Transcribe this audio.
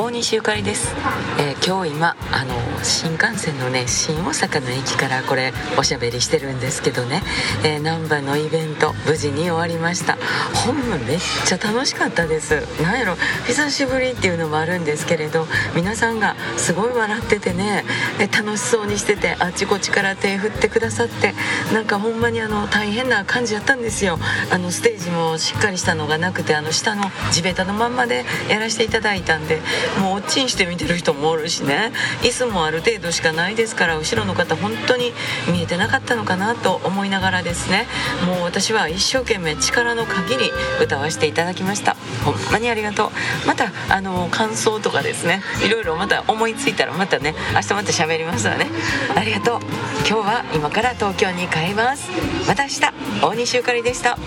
Oh, 西ゆかりです、えー、今日今あの新幹線のね新大阪の駅からこれおしゃべりしてるんですけどね、えー、難波のイベント無事に終わりました。ほんまめっちゃ楽しかったです。なんやろ久しぶりっていうのもあるんですけれど皆さんがすごい笑っててね楽しそうにしててあっちこっちから手振ってくださってなんかほんまにあの大変な感じやったんですよ。あのステージもしっかりしたのがなくてあの下の地べたのまんまでやらせていただいたんでもうおっちんして見てる人もおるしね。椅子もある程度しかないですから後ろの方本当に見えてなかったのかなと思いながらですね。もう私は一生懸命力の限り歌わせていただきました。ほんまにありがとう。またあの感想とかですね。いろいろまた思いついたらまたね明日また喋りますわね。ありがとう。今日は今から東京に帰ります。また明日。大西ゆかりでした。